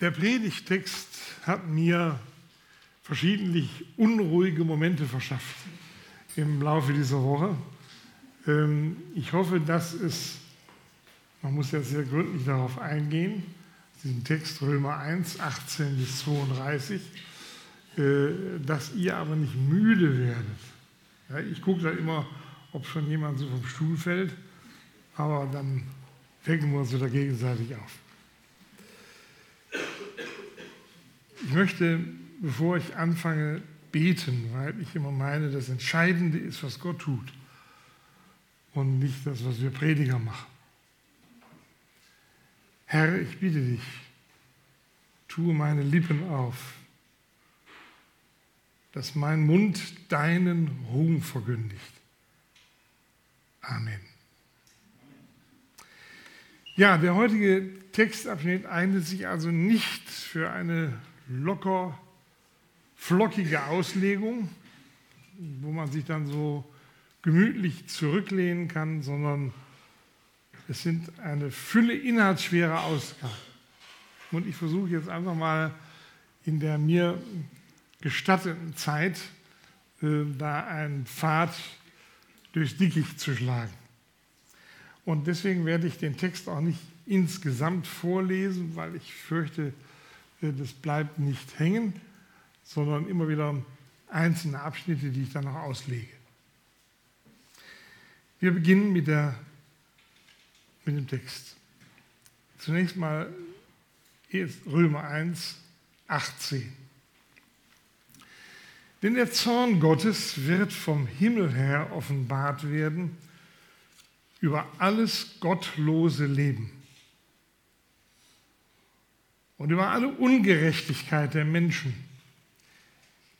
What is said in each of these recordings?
Der Predigtext hat mir verschiedentlich unruhige Momente verschafft im Laufe dieser Woche. Ähm, ich hoffe, dass es, man muss jetzt sehr gründlich darauf eingehen, diesen Text Römer 1, 18 bis 32, äh, dass ihr aber nicht müde werdet. Ich gucke da immer, ob schon jemand so vom Stuhl fällt, aber dann wecken wir uns wieder gegenseitig auf. Ich möchte, bevor ich anfange, beten, weil ich immer meine, das Entscheidende ist, was Gott tut und nicht das, was wir Prediger machen. Herr, ich bitte dich, tue meine Lippen auf, dass mein Mund deinen Ruhm verkündigt. Amen. Ja, der heutige Textabschnitt eignet sich also nicht für eine locker flockige Auslegung, wo man sich dann so gemütlich zurücklehnen kann, sondern es sind eine Fülle inhaltsschwerer Ausgaben. Und ich versuche jetzt einfach mal in der mir gestatteten Zeit äh, da einen Pfad durchs Dickicht zu schlagen. Und deswegen werde ich den Text auch nicht insgesamt vorlesen, weil ich fürchte, das bleibt nicht hängen, sondern immer wieder einzelne Abschnitte, die ich dann noch auslege. Wir beginnen mit, der, mit dem Text. Zunächst mal Römer 1, 18. Denn der Zorn Gottes wird vom Himmel her offenbart werden über alles gottlose Leben und über alle Ungerechtigkeit der Menschen,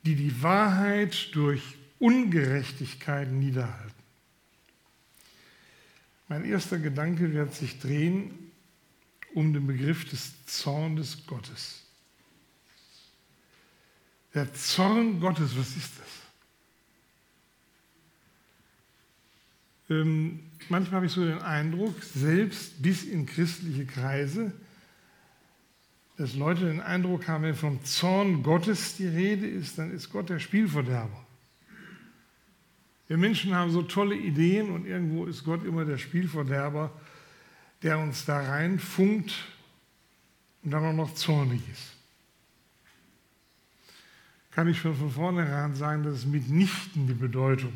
die die Wahrheit durch Ungerechtigkeit niederhalten. Mein erster Gedanke wird sich drehen um den Begriff des Zornes Gottes. Der Zorn Gottes, was ist das? Ähm, manchmal habe ich so den Eindruck, selbst bis in christliche Kreise, dass Leute den Eindruck haben, wenn vom Zorn Gottes die Rede ist, dann ist Gott der Spielverderber. Wir Menschen haben so tolle Ideen und irgendwo ist Gott immer der Spielverderber, der uns da reinfunkt und dann auch noch zornig ist. Kann ich schon von vornherein sagen, das ist mitnichten die Bedeutung.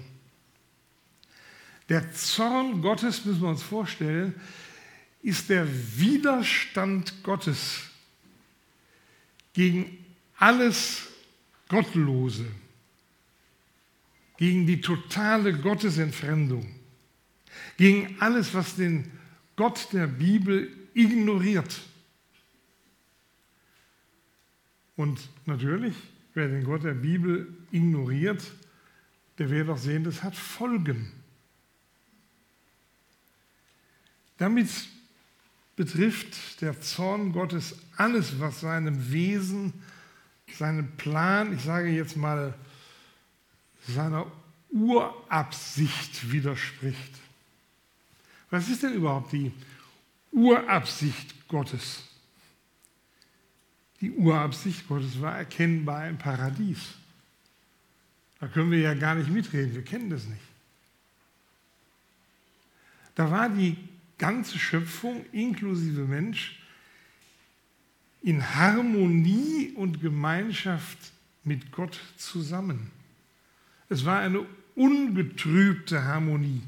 Der Zorn Gottes, müssen wir uns vorstellen, ist der Widerstand Gottes gegen alles Gottlose, gegen die totale Gottesentfremdung, gegen alles, was den Gott der Bibel ignoriert. Und natürlich, wer den Gott der Bibel ignoriert, der wird auch sehen, das hat Folgen. Damit betrifft der Zorn Gottes alles, was seinem Wesen, seinem Plan, ich sage jetzt mal, seiner Urabsicht widerspricht. Was ist denn überhaupt die Urabsicht Gottes? Die Urabsicht Gottes war erkennbar im Paradies. Da können wir ja gar nicht mitreden, wir kennen das nicht. Da war die ganze Schöpfung inklusive Mensch in Harmonie und Gemeinschaft mit Gott zusammen. Es war eine ungetrübte Harmonie.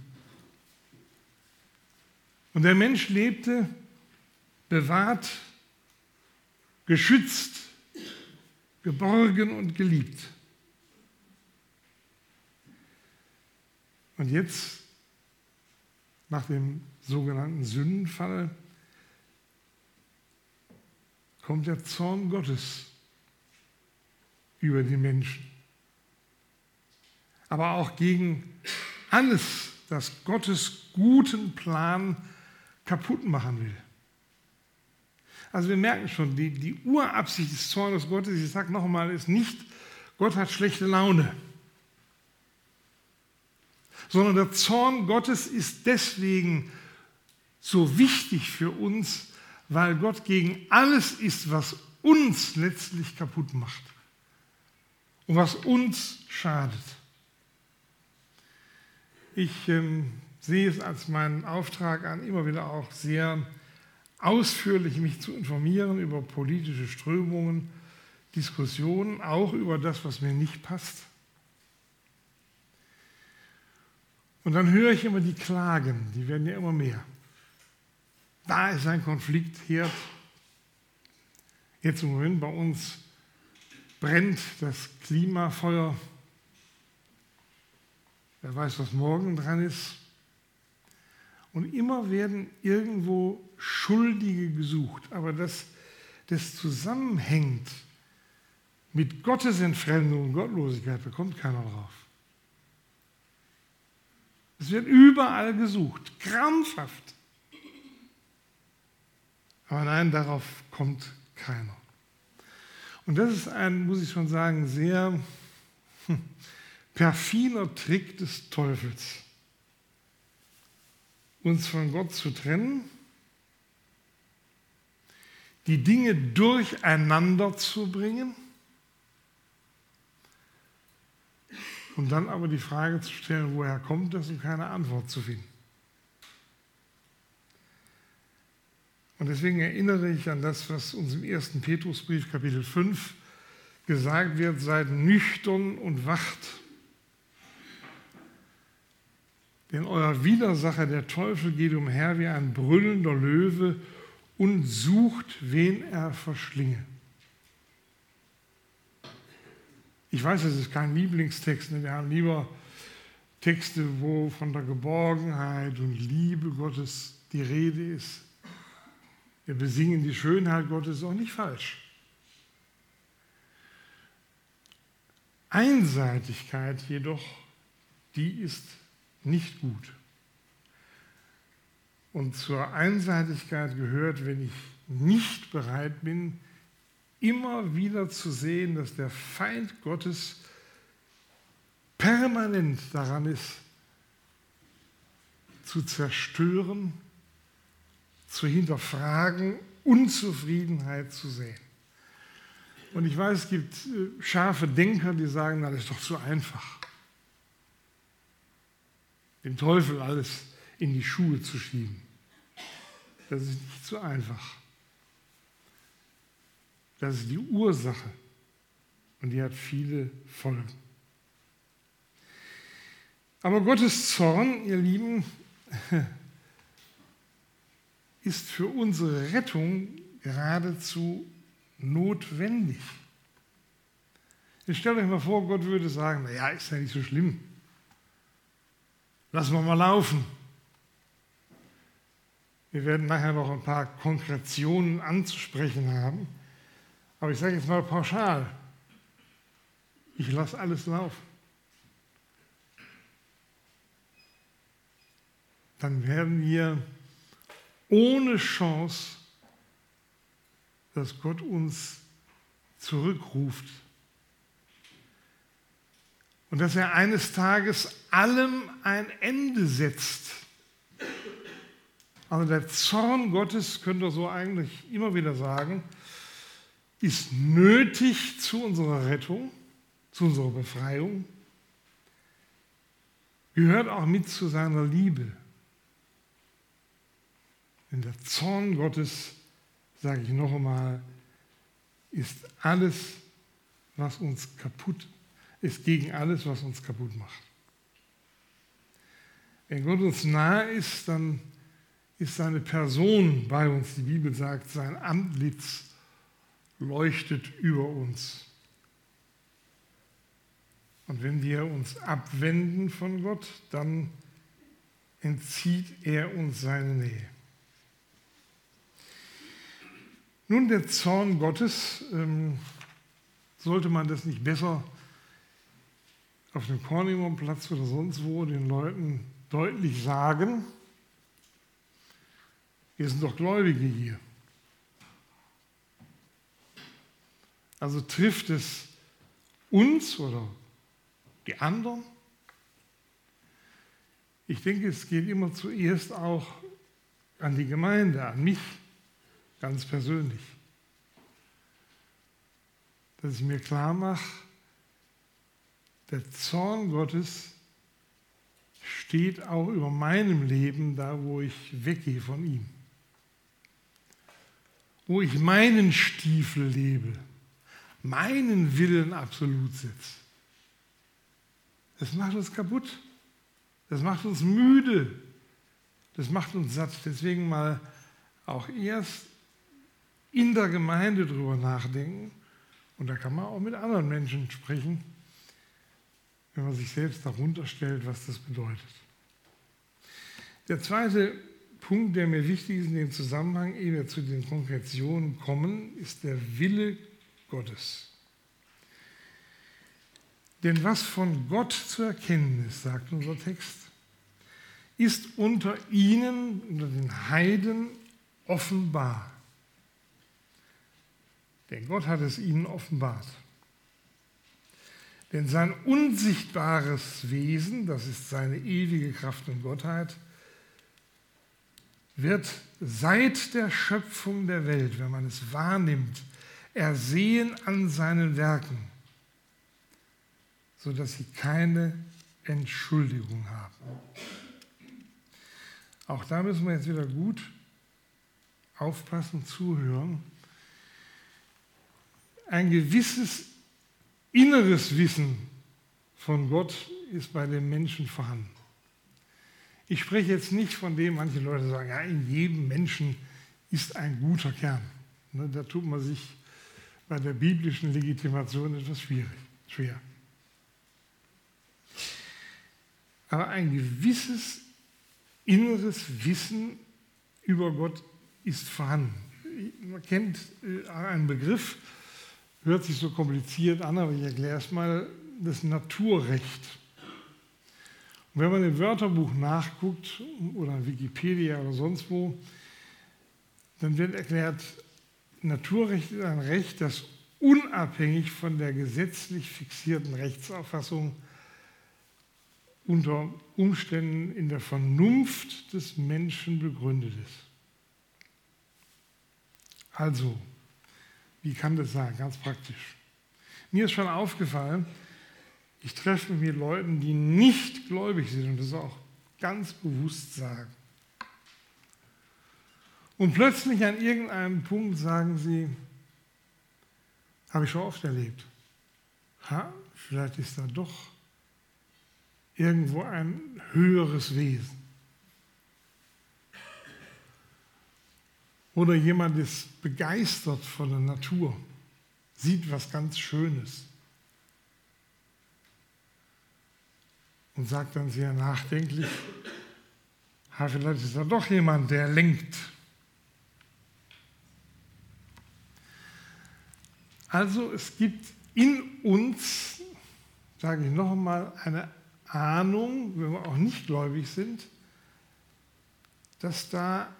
Und der Mensch lebte bewahrt, geschützt, geborgen und geliebt. Und jetzt, nach dem sogenannten Sündenfall kommt der Zorn Gottes über die Menschen. Aber auch gegen alles, das Gottes guten Plan kaputt machen will. Also wir merken schon, die, die Urabsicht des Zornes Gottes, ich sage noch einmal, ist nicht, Gott hat schlechte Laune sondern der Zorn Gottes ist deswegen so wichtig für uns, weil Gott gegen alles ist, was uns letztlich kaputt macht und was uns schadet. Ich ähm, sehe es als meinen Auftrag an, immer wieder auch sehr ausführlich mich zu informieren über politische Strömungen, Diskussionen, auch über das, was mir nicht passt. Und dann höre ich immer die Klagen, die werden ja immer mehr. Da ist ein Konfliktherd. Jetzt im Moment bei uns brennt das Klimafeuer. Wer weiß, was morgen dran ist. Und immer werden irgendwo Schuldige gesucht. Aber dass das zusammenhängt mit Gottesentfremdung und Gottlosigkeit, da kommt keiner drauf. Es wird überall gesucht, krampfhaft. Aber nein, darauf kommt keiner. Und das ist ein, muss ich schon sagen, sehr hm, perfider Trick des Teufels, uns von Gott zu trennen, die Dinge durcheinander zu bringen und dann aber die Frage zu stellen, woher kommt das und keine Antwort zu finden. Und deswegen erinnere ich an das, was uns im ersten Petrusbrief Kapitel 5 gesagt wird, seid nüchtern und wacht. Denn euer Widersacher, der Teufel, geht umher wie ein brüllender Löwe und sucht, wen er verschlinge. Ich weiß, es ist kein Lieblingstext, ne? wir haben lieber Texte, wo von der Geborgenheit und Liebe Gottes die Rede ist. Wir besingen die Schönheit Gottes auch nicht falsch. Einseitigkeit jedoch, die ist nicht gut. Und zur Einseitigkeit gehört, wenn ich nicht bereit bin, immer wieder zu sehen, dass der Feind Gottes permanent daran ist, zu zerstören, zu hinterfragen, Unzufriedenheit zu sehen. Und ich weiß, es gibt äh, scharfe Denker, die sagen, na, das ist doch zu einfach. Dem Teufel alles in die Schuhe zu schieben. Das ist nicht so einfach. Das ist die Ursache. Und die hat viele Folgen. Aber Gottes Zorn, ihr Lieben, ist für unsere Rettung geradezu notwendig. Jetzt stellt euch mal vor, Gott würde sagen, naja, ist ja nicht so schlimm. Lassen wir mal laufen. Wir werden nachher noch ein paar Konkretionen anzusprechen haben. Aber ich sage jetzt mal pauschal, ich lasse alles laufen. Dann werden wir ohne Chance, dass Gott uns zurückruft. Und dass er eines Tages allem ein Ende setzt. Also der Zorn Gottes, könnt ihr so eigentlich immer wieder sagen, ist nötig zu unserer Rettung, zu unserer Befreiung, gehört auch mit zu seiner Liebe. Denn der Zorn Gottes, sage ich noch einmal, ist alles, was uns kaputt ist, gegen alles, was uns kaputt macht. Wenn Gott uns nahe ist, dann ist seine Person bei uns. Die Bibel sagt, sein Antlitz leuchtet über uns. Und wenn wir uns abwenden von Gott, dann entzieht er uns seine Nähe. Nun, der Zorn Gottes, ähm, sollte man das nicht besser auf dem Kornimonplatz oder sonst wo den Leuten deutlich sagen? Wir sind doch Gläubige hier. Also trifft es uns oder die anderen? Ich denke, es geht immer zuerst auch an die Gemeinde, an mich ganz persönlich. dass ich mir klar mache, der Zorn Gottes steht auch über meinem Leben da, wo ich weggehe von ihm. Wo ich meinen Stiefel lebe, meinen Willen absolut setze. Das macht uns kaputt. Das macht uns müde. Das macht uns satt. Deswegen mal auch erst in der Gemeinde drüber nachdenken. Und da kann man auch mit anderen Menschen sprechen, wenn man sich selbst darunter stellt, was das bedeutet. Der zweite Punkt, der mir wichtig ist in dem Zusammenhang, ehe wir zu den Konkretionen kommen, ist der Wille Gottes. Denn was von Gott zu erkennen ist, sagt unser Text, ist unter ihnen, unter den Heiden, offenbar. Denn Gott hat es ihnen offenbart. Denn sein unsichtbares Wesen, das ist seine ewige Kraft und Gottheit, wird seit der Schöpfung der Welt, wenn man es wahrnimmt, ersehen an seinen Werken, sodass sie keine Entschuldigung haben. Auch da müssen wir jetzt wieder gut aufpassen, zuhören. Ein gewisses inneres Wissen von Gott ist bei den Menschen vorhanden. Ich spreche jetzt nicht von dem, manche Leute sagen, ja, in jedem Menschen ist ein guter Kern. Ne, da tut man sich bei der biblischen Legitimation etwas schwierig, schwer. Aber ein gewisses inneres Wissen über Gott ist vorhanden. Man kennt äh, einen Begriff, hört sich so kompliziert an, aber ich erkläre es mal, das Naturrecht. Und wenn man im Wörterbuch nachguckt oder Wikipedia oder sonst wo, dann wird erklärt, Naturrecht ist ein Recht, das unabhängig von der gesetzlich fixierten Rechtsauffassung unter Umständen in der Vernunft des Menschen begründet ist. Also, wie kann das sein? Ganz praktisch. Mir ist schon aufgefallen, ich treffe mich mit Leuten, die nicht gläubig sind und das auch ganz bewusst sagen. Und plötzlich an irgendeinem Punkt sagen sie, habe ich schon oft erlebt, ha, vielleicht ist da doch irgendwo ein höheres Wesen. Oder jemand ist begeistert von der Natur, sieht was ganz Schönes und sagt dann sehr nachdenklich, ha, vielleicht ist da doch jemand, der lenkt. Also es gibt in uns, sage ich noch einmal, eine Ahnung, wenn wir auch nicht gläubig sind, dass da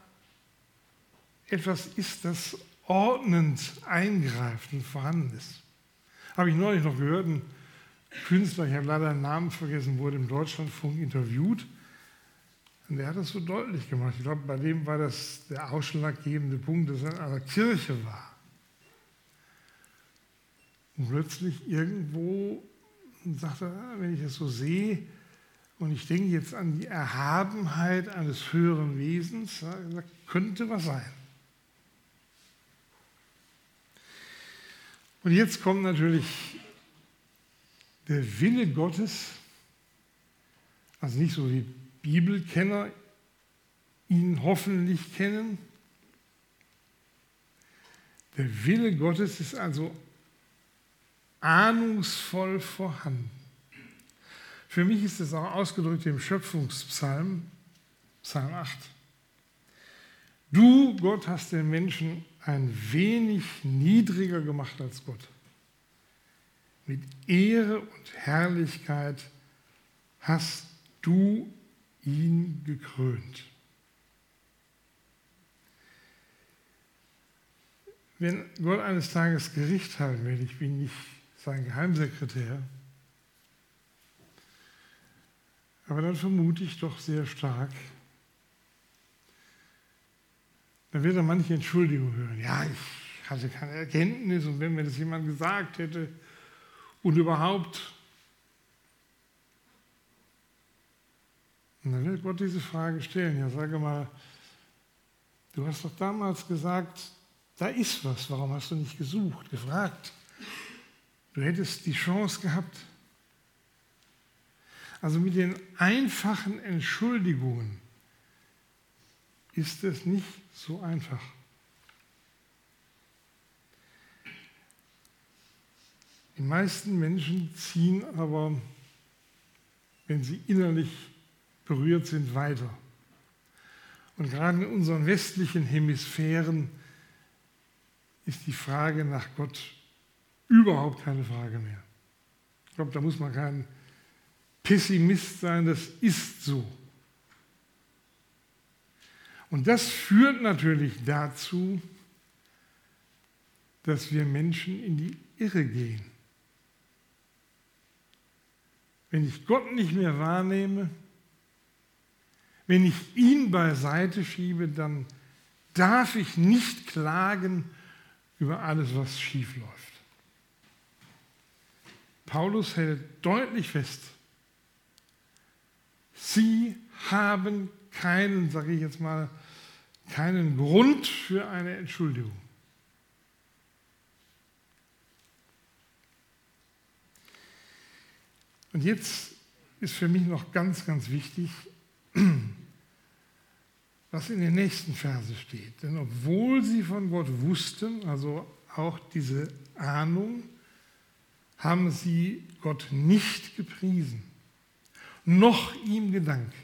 etwas ist, das ordnend eingreift und vorhanden ist. Habe ich neulich noch gehört, ein Künstler, ich habe leider den Namen vergessen, wurde im Deutschlandfunk interviewt. Und der hat das so deutlich gemacht. Ich glaube, bei dem war das der ausschlaggebende Punkt, dass er in einer Kirche war. Und plötzlich irgendwo sagte er, wenn ich das so sehe, und ich denke jetzt an die Erhabenheit eines höheren Wesens, da könnte was sein. Und jetzt kommt natürlich der Wille Gottes, also nicht so wie Bibelkenner ihn hoffentlich kennen. Der Wille Gottes ist also ahnungsvoll vorhanden. Für mich ist es auch ausgedrückt im Schöpfungspsalm, Psalm 8. Du, Gott, hast den Menschen ein wenig niedriger gemacht als Gott. Mit Ehre und Herrlichkeit hast du ihn gekrönt. Wenn Gott eines Tages Gericht halten will, ich bin nicht sein Geheimsekretär, aber dann vermute ich doch sehr stark, dann wird er manche Entschuldigung hören. Ja, ich hatte keine Erkenntnis und wenn mir das jemand gesagt hätte und überhaupt. Und dann wird Gott diese Frage stellen. Ja, sage mal, du hast doch damals gesagt, da ist was, warum hast du nicht gesucht, gefragt? Du hättest die Chance gehabt. Also mit den einfachen Entschuldigungen ist es nicht so einfach. Die meisten Menschen ziehen aber, wenn sie innerlich berührt sind, weiter. Und gerade in unseren westlichen Hemisphären ist die Frage nach Gott überhaupt keine Frage mehr. Ich glaube, da muss man kein Pessimist sein, das ist so. Und das führt natürlich dazu, dass wir Menschen in die Irre gehen. Wenn ich Gott nicht mehr wahrnehme, wenn ich ihn beiseite schiebe, dann darf ich nicht klagen über alles, was schief läuft. Paulus hält deutlich fest, sie haben keinen, sage ich jetzt mal, keinen Grund für eine Entschuldigung. Und jetzt ist für mich noch ganz, ganz wichtig, was in den nächsten Verse steht. Denn obwohl sie von Gott wussten, also auch diese Ahnung, haben sie Gott nicht gepriesen, noch ihm gedankt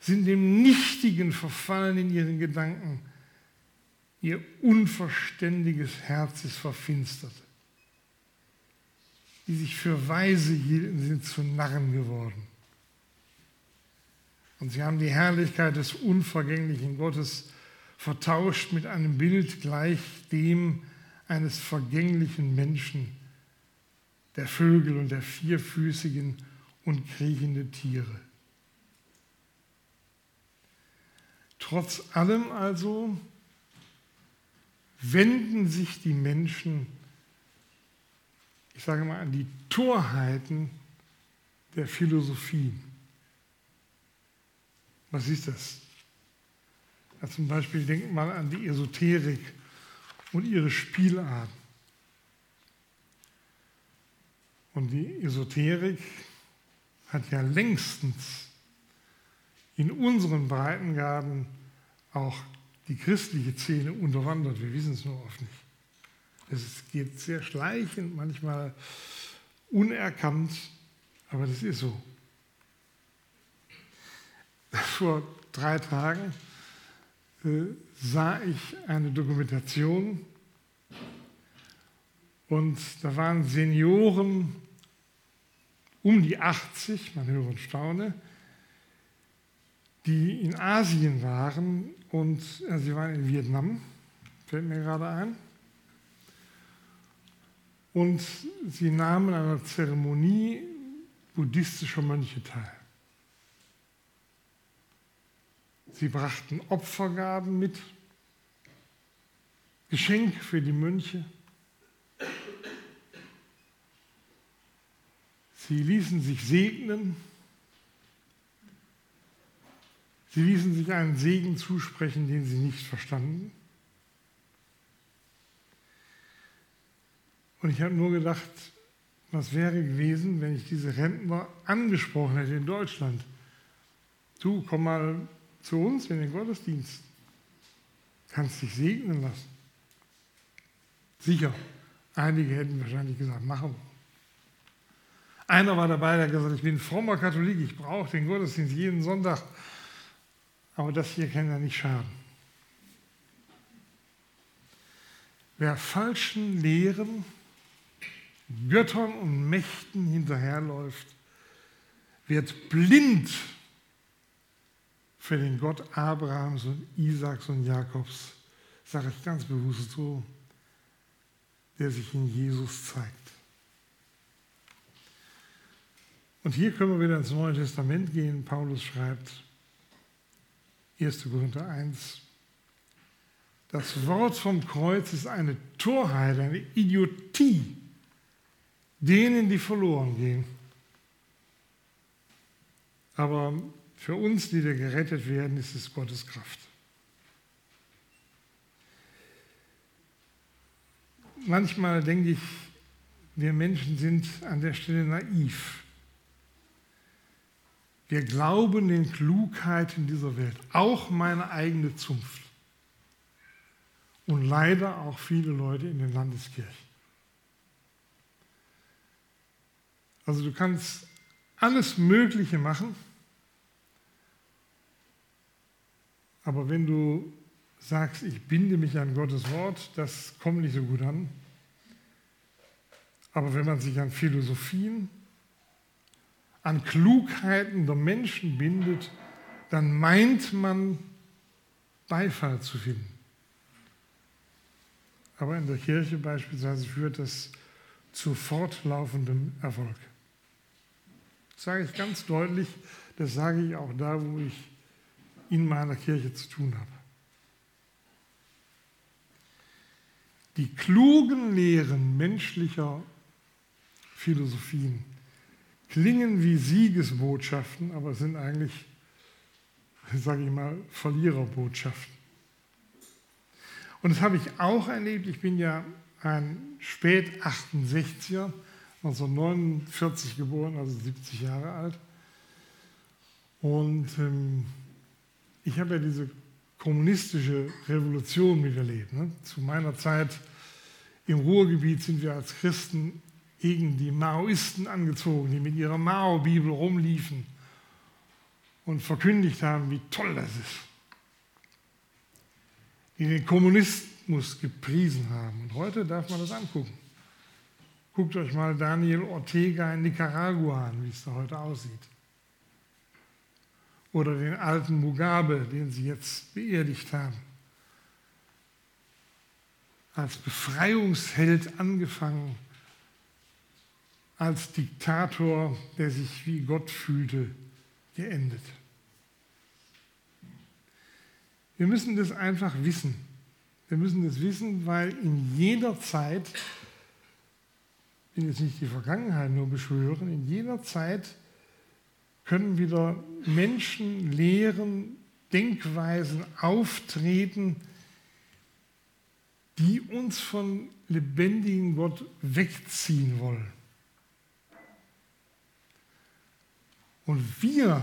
sind dem Nichtigen verfallen in ihren Gedanken. Ihr unverständiges Herz ist verfinstert. Die sich für Weise hielten, sind zu Narren geworden. Und sie haben die Herrlichkeit des unvergänglichen Gottes vertauscht mit einem Bild gleich dem eines vergänglichen Menschen, der Vögel und der vierfüßigen und kriechende Tiere. Trotz allem also wenden sich die Menschen, ich sage mal, an die Torheiten der Philosophie. Was ist das? Ja, zum Beispiel denkt mal an die Esoterik und ihre Spielarten. Und die Esoterik hat ja längstens in unseren Breitengraden auch die christliche Szene unterwandert. Wir wissen es nur oft nicht. Es geht sehr schleichend, manchmal unerkannt, aber das ist so. Vor drei Tagen äh, sah ich eine Dokumentation und da waren Senioren um die 80, man höre und staune, die in Asien waren und äh, sie waren in Vietnam, fällt mir gerade ein. Und sie nahmen an einer Zeremonie buddhistischer Mönche teil. Sie brachten Opfergaben mit, Geschenk für die Mönche. Sie ließen sich segnen Sie ließen sich einen Segen zusprechen, den sie nicht verstanden. Und ich habe nur gedacht, was wäre gewesen, wenn ich diese Rentner angesprochen hätte in Deutschland. Du, komm mal zu uns in den Gottesdienst. Kannst dich segnen lassen. Sicher, einige hätten wahrscheinlich gesagt, machen wir. Einer war dabei, der hat gesagt, ich bin frommer Katholik, ich brauche den Gottesdienst jeden Sonntag. Aber das hier kann ja nicht schaden. Wer falschen Lehren, Göttern und Mächten hinterherläuft, wird blind für den Gott Abrahams und Isaaks und Jakobs, sage ich ganz bewusst so, der sich in Jesus zeigt. Und hier können wir wieder ins Neue Testament gehen. Paulus schreibt, 1. Korinther 1. Das Wort vom Kreuz ist eine Torheit, eine Idiotie denen, die verloren gehen. Aber für uns, die wir gerettet werden, ist es Gottes Kraft. Manchmal denke ich, wir Menschen sind an der Stelle naiv. Wir glauben den Klugheiten dieser Welt, auch meine eigene Zunft. Und leider auch viele Leute in den Landeskirchen. Also du kannst alles Mögliche machen, aber wenn du sagst, ich binde mich an Gottes Wort, das kommt nicht so gut an. Aber wenn man sich an Philosophien, an Klugheiten der Menschen bindet, dann meint man Beifall zu finden. Aber in der Kirche beispielsweise führt das zu fortlaufendem Erfolg. Das sage ich ganz deutlich, das sage ich auch da, wo ich in meiner Kirche zu tun habe. Die klugen Lehren menschlicher Philosophien klingen wie Siegesbotschaften, aber sind eigentlich, sage ich mal, Verliererbotschaften. Und das habe ich auch erlebt. Ich bin ja ein Spät-68er, 1949 geboren, also 70 Jahre alt. Und ähm, ich habe ja diese kommunistische Revolution miterlebt. Ne? Zu meiner Zeit im Ruhrgebiet sind wir als Christen gegen die Maoisten angezogen, die mit ihrer Mao-Bibel rumliefen und verkündigt haben, wie toll das ist. Die den Kommunismus gepriesen haben. Und heute darf man das angucken. Guckt euch mal Daniel Ortega in Nicaragua an, wie es da heute aussieht. Oder den alten Mugabe, den sie jetzt beerdigt haben. Als Befreiungsheld angefangen als Diktator, der sich wie Gott fühlte, geendet. Wir müssen das einfach wissen. Wir müssen das wissen, weil in jeder Zeit, ich will jetzt nicht die Vergangenheit nur beschwören, in jeder Zeit können wieder Menschen, Lehren, Denkweisen auftreten, die uns von lebendigen Gott wegziehen wollen. Und wir,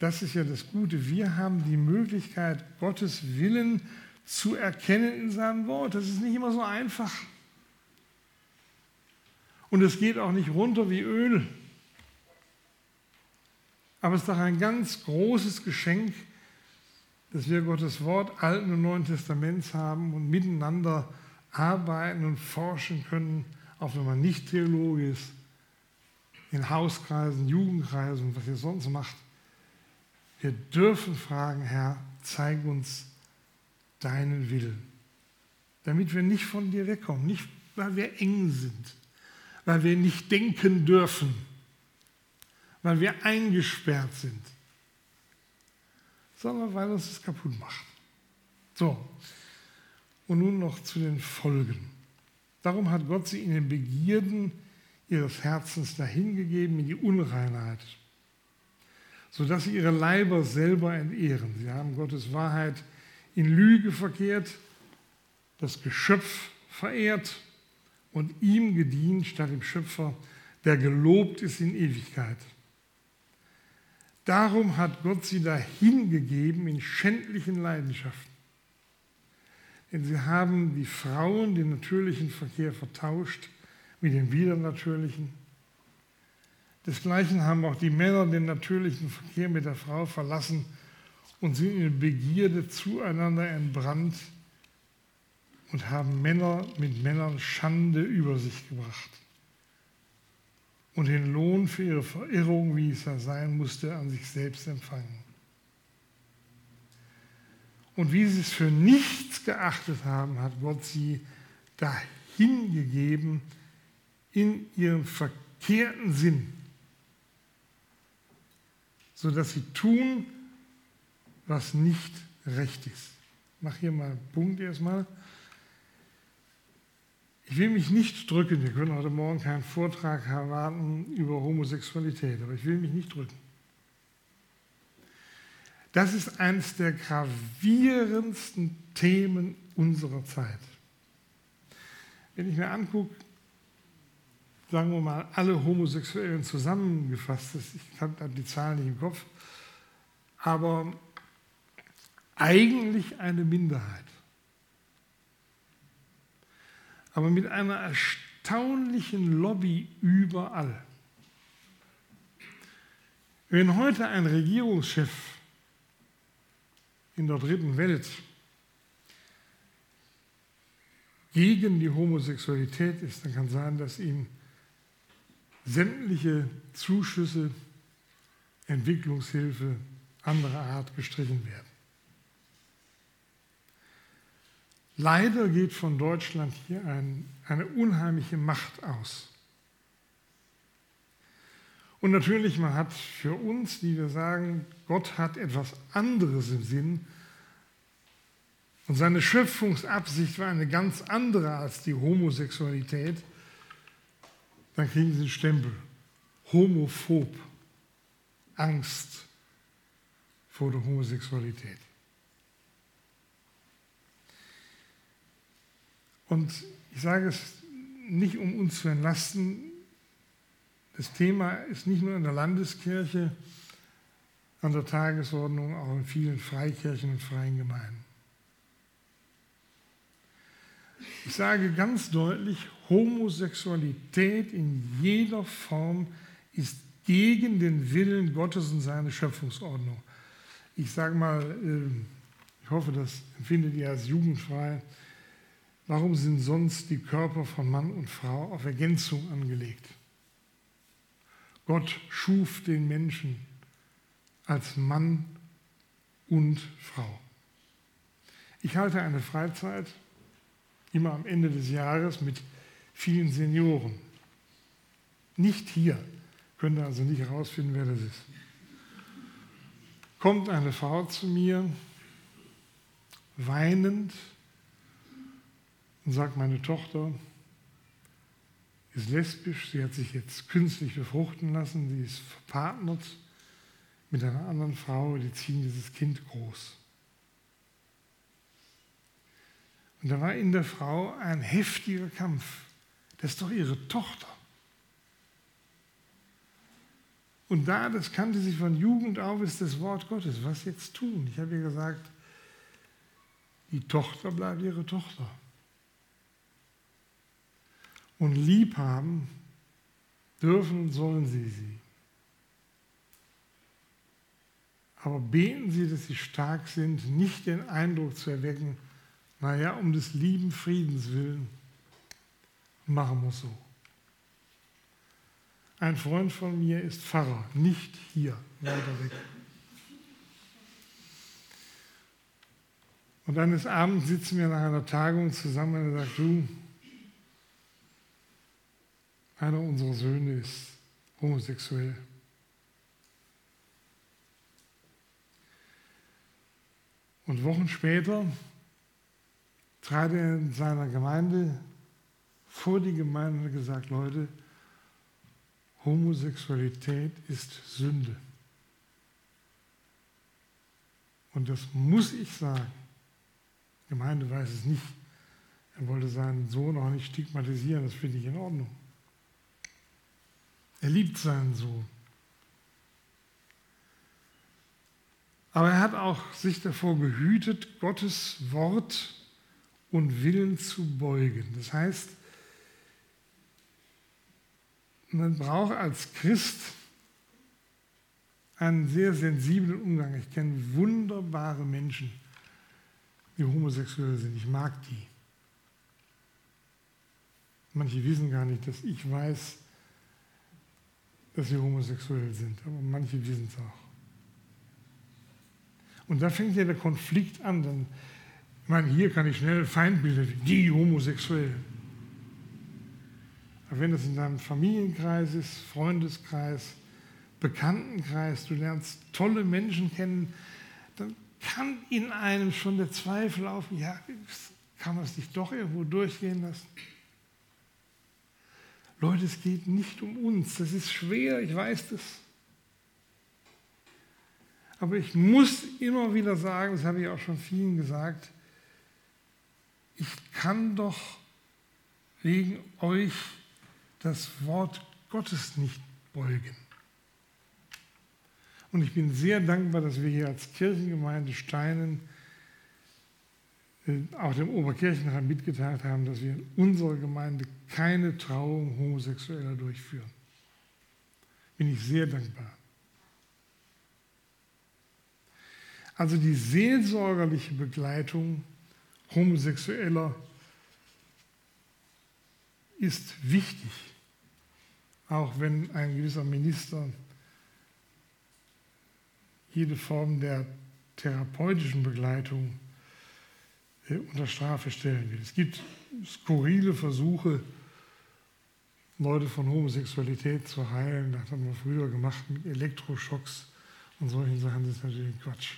das ist ja das Gute, wir haben die Möglichkeit, Gottes Willen zu erkennen in seinem Wort. Das ist nicht immer so einfach. Und es geht auch nicht runter wie Öl. Aber es ist doch ein ganz großes Geschenk, dass wir Gottes Wort Alten und Neuen Testaments haben und miteinander arbeiten und forschen können, auch wenn man nicht Theologe ist in Hauskreisen, Jugendkreisen, was ihr sonst macht. Wir dürfen fragen, Herr, zeig uns deinen Willen, damit wir nicht von dir wegkommen, nicht weil wir eng sind, weil wir nicht denken dürfen, weil wir eingesperrt sind, sondern weil uns das kaputt macht. So, und nun noch zu den Folgen. Darum hat Gott sie in den Begierden ihres Herzens dahingegeben in die Unreinheit, sodass sie ihre Leiber selber entehren. Sie haben Gottes Wahrheit in Lüge verkehrt, das Geschöpf verehrt und ihm gedient statt dem Schöpfer, der gelobt ist in Ewigkeit. Darum hat Gott sie dahingegeben in schändlichen Leidenschaften. Denn sie haben die Frauen den natürlichen Verkehr vertauscht mit dem Widernatürlichen. Desgleichen haben auch die Männer den natürlichen Verkehr mit der Frau verlassen und sind in Begierde zueinander entbrannt und haben Männer mit Männern Schande über sich gebracht und den Lohn für ihre Verirrung, wie es ja sein musste, an sich selbst empfangen. Und wie sie es für nichts geachtet haben, hat Gott sie dahingegeben, in ihrem verkehrten Sinn, sodass sie tun, was nicht recht ist. mache hier mal einen Punkt erstmal. Ich will mich nicht drücken, wir können heute Morgen keinen Vortrag erwarten über Homosexualität, aber ich will mich nicht drücken. Das ist eines der gravierendsten Themen unserer Zeit. Wenn ich mir angucke, sagen wir mal, alle Homosexuellen zusammengefasst, ich habe die Zahlen nicht im Kopf, aber eigentlich eine Minderheit. Aber mit einer erstaunlichen Lobby überall. Wenn heute ein Regierungschef in der dritten Welt gegen die Homosexualität ist, dann kann sein, dass ihm sämtliche Zuschüsse, Entwicklungshilfe anderer Art gestrichen werden. Leider geht von Deutschland hier ein, eine unheimliche Macht aus. Und natürlich, man hat für uns, die wir sagen, Gott hat etwas anderes im Sinn und seine Schöpfungsabsicht war eine ganz andere als die Homosexualität, dann kriegen sie einen Stempel. Homophob. Angst vor der Homosexualität. Und ich sage es nicht, um uns zu entlasten. Das Thema ist nicht nur in der Landeskirche an der Tagesordnung, auch in vielen Freikirchen und freien Gemeinden. Ich sage ganz deutlich, Homosexualität in jeder Form ist gegen den Willen Gottes und seine Schöpfungsordnung. Ich sage mal, ähm, ich hoffe, das empfindet ihr als jugendfrei. Warum sind sonst die Körper von Mann und Frau auf Ergänzung angelegt? Gott schuf den Menschen als Mann und Frau. Ich halte eine Freizeit immer am Ende des Jahres mit vielen Senioren. Nicht hier, könnt ihr also nicht herausfinden, wer das ist. Kommt eine Frau zu mir, weinend, und sagt, meine Tochter ist lesbisch, sie hat sich jetzt künstlich befruchten lassen, sie ist verpartnert mit einer anderen Frau, die ziehen dieses Kind groß. Und da war in der Frau ein heftiger Kampf. Das ist doch ihre Tochter. Und da, das kannte sie von Jugend auf, ist das Wort Gottes. Was jetzt tun? Ich habe ihr gesagt, die Tochter bleibt ihre Tochter und lieb haben, dürfen und sollen sie sie. Aber beten Sie, dass Sie stark sind, nicht den Eindruck zu erwecken, naja, um des lieben Friedens willen, machen wir so. Ein Freund von mir ist Pfarrer, nicht hier, weiter weg. Und eines Abends sitzen wir nach einer Tagung zusammen und er sagt, du, einer unserer Söhne ist homosexuell. Und Wochen später trat er in seiner Gemeinde vor die Gemeinde gesagt, Leute, Homosexualität ist Sünde. Und das muss ich sagen. Die Gemeinde weiß es nicht. Er wollte seinen Sohn auch nicht stigmatisieren, das finde ich in Ordnung. Er liebt seinen Sohn. Aber er hat auch sich davor gehütet, Gottes Wort und Willen zu beugen. Das heißt, man braucht als Christ einen sehr sensiblen Umgang. Ich kenne wunderbare Menschen, die homosexuell sind. Ich mag die. Manche wissen gar nicht, dass ich weiß, dass sie homosexuell sind, aber manche wissen es auch. Und da fängt ja der Konflikt an. Dann, ich meine, hier kann ich schnell Feindbilder, die Homosexuellen. Aber wenn das in deinem Familienkreis ist, Freundeskreis, Bekanntenkreis, du lernst tolle Menschen kennen, dann kann in einem schon der Zweifel auf, ja, kann man es nicht doch irgendwo durchgehen lassen? Leute, es geht nicht um uns. Das ist schwer, ich weiß das. Aber ich muss immer wieder sagen, das habe ich auch schon vielen gesagt, ich kann doch wegen euch das Wort Gottes nicht beugen. Und ich bin sehr dankbar, dass wir hier als Kirchengemeinde Steinen äh, auch dem Oberkirchenrat mitgeteilt haben, dass wir in unserer Gemeinde keine Trauung Homosexueller durchführen. Bin ich sehr dankbar. Also die seelsorgerliche Begleitung Homosexueller ist wichtig, auch wenn ein gewisser Minister jede Form der therapeutischen Begleitung äh, unter Strafe stellen will. Es gibt skurrile Versuche, Leute von Homosexualität zu heilen. Das hat man früher gemacht mit Elektroschocks und solchen Sachen. Das ist natürlich Quatsch.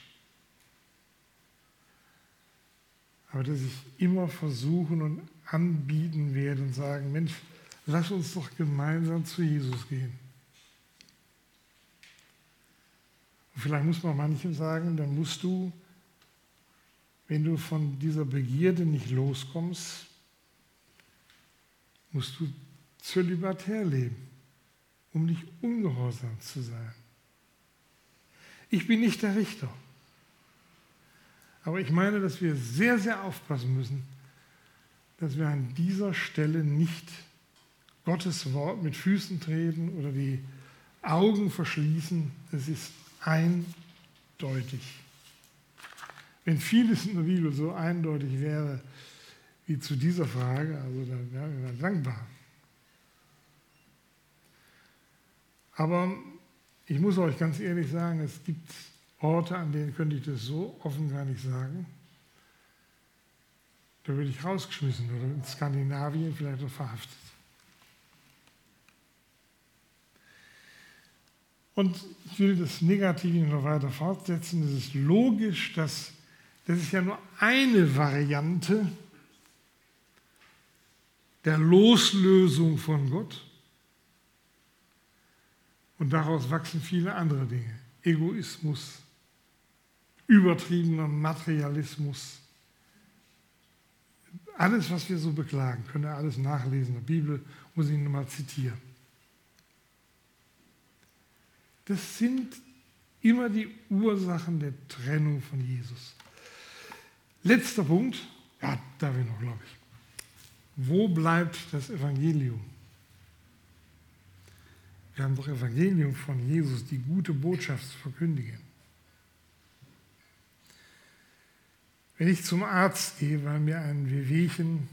Aber dass ich immer versuchen und anbieten werde und sagen, Mensch, lass uns doch gemeinsam zu Jesus gehen. Und vielleicht muss man manchem sagen, dann musst du, wenn du von dieser Begierde nicht loskommst, musst du zölibatär leben, um nicht ungehorsam zu sein. Ich bin nicht der Richter. Aber ich meine, dass wir sehr, sehr aufpassen müssen, dass wir an dieser Stelle nicht Gottes Wort mit Füßen treten oder die Augen verschließen. Es ist eindeutig. Wenn vieles in der Bibel so eindeutig wäre wie zu dieser Frage, also dann wären wir dankbar. Aber ich muss euch ganz ehrlich sagen, es gibt Orte, an denen könnte ich das so offen gar nicht sagen. Da würde ich rausgeschmissen oder in Skandinavien vielleicht noch verhaftet. Und ich will das Negative noch weiter fortsetzen. Es ist logisch, dass das ist ja nur eine Variante der Loslösung von Gott. Und daraus wachsen viele andere Dinge. Egoismus, übertriebener Materialismus. Alles, was wir so beklagen, könnt ihr alles nachlesen. In der Bibel muss ich nochmal zitieren. Das sind immer die Ursachen der Trennung von Jesus. Letzter Punkt, ja, da wir noch, glaube ich. Wo bleibt das Evangelium? Wir haben doch Evangelium von Jesus, die gute Botschaft zu verkündigen. Wenn ich zum Arzt gehe, weil mir ein Wehwehchen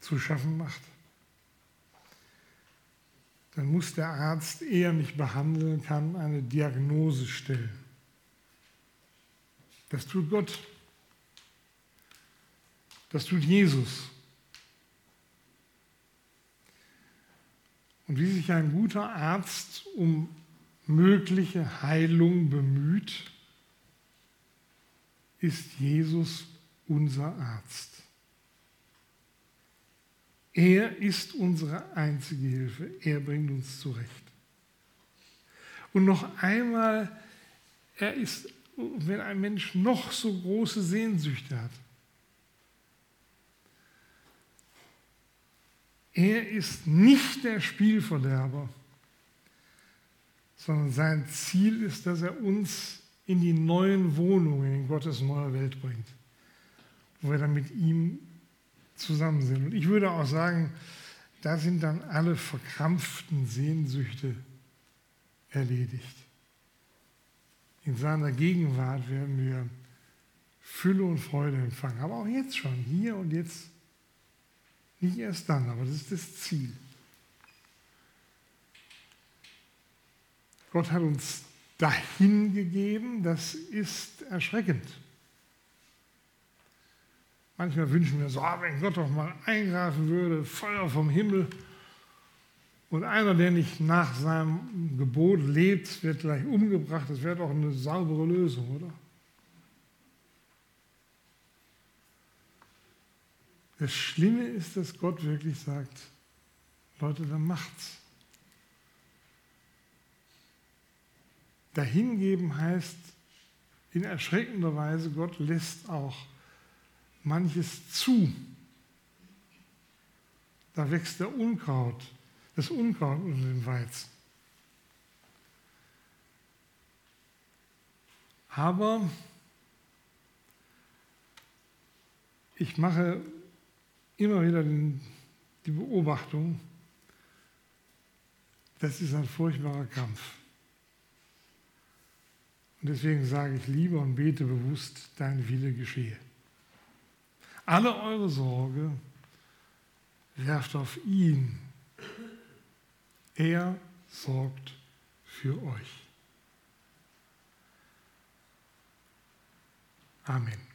zu schaffen macht, dann muss der Arzt, eher mich behandeln kann, eine Diagnose stellen. Das tut Gott. Das tut Jesus. Und wie sich ein guter Arzt um mögliche Heilung bemüht, ist Jesus unser Arzt. Er ist unsere einzige Hilfe. Er bringt uns zurecht. Und noch einmal, er ist, wenn ein Mensch noch so große Sehnsüchte hat, er ist nicht der Spielverderber, sondern sein Ziel ist, dass er uns in die neuen Wohnungen in Gottes neuer Welt bringt, wo wir dann mit ihm zusammen sind. Und ich würde auch sagen, da sind dann alle verkrampften Sehnsüchte erledigt. In seiner Gegenwart werden wir Fülle und Freude empfangen. Aber auch jetzt schon, hier und jetzt. Nicht erst dann, aber das ist das Ziel. Gott hat uns dahin gegeben, das ist erschreckend. Manchmal wünschen wir so, ah, wenn Gott doch mal eingreifen würde, Feuer vom Himmel. Und einer, der nicht nach seinem Gebot lebt, wird gleich umgebracht. Das wäre doch eine saubere Lösung, oder? Das Schlimme ist, dass Gott wirklich sagt, Leute, dann macht's. Dahingeben heißt in erschreckender Weise, Gott lässt auch manches zu. Da wächst der Unkraut, das Unkraut unter den Weizen. Aber ich mache immer wieder die Beobachtung, das ist ein furchtbarer Kampf. Und deswegen sage ich lieber und bete bewusst, dein Wille geschehe. Alle eure Sorge werft auf ihn. Er sorgt für euch. Amen.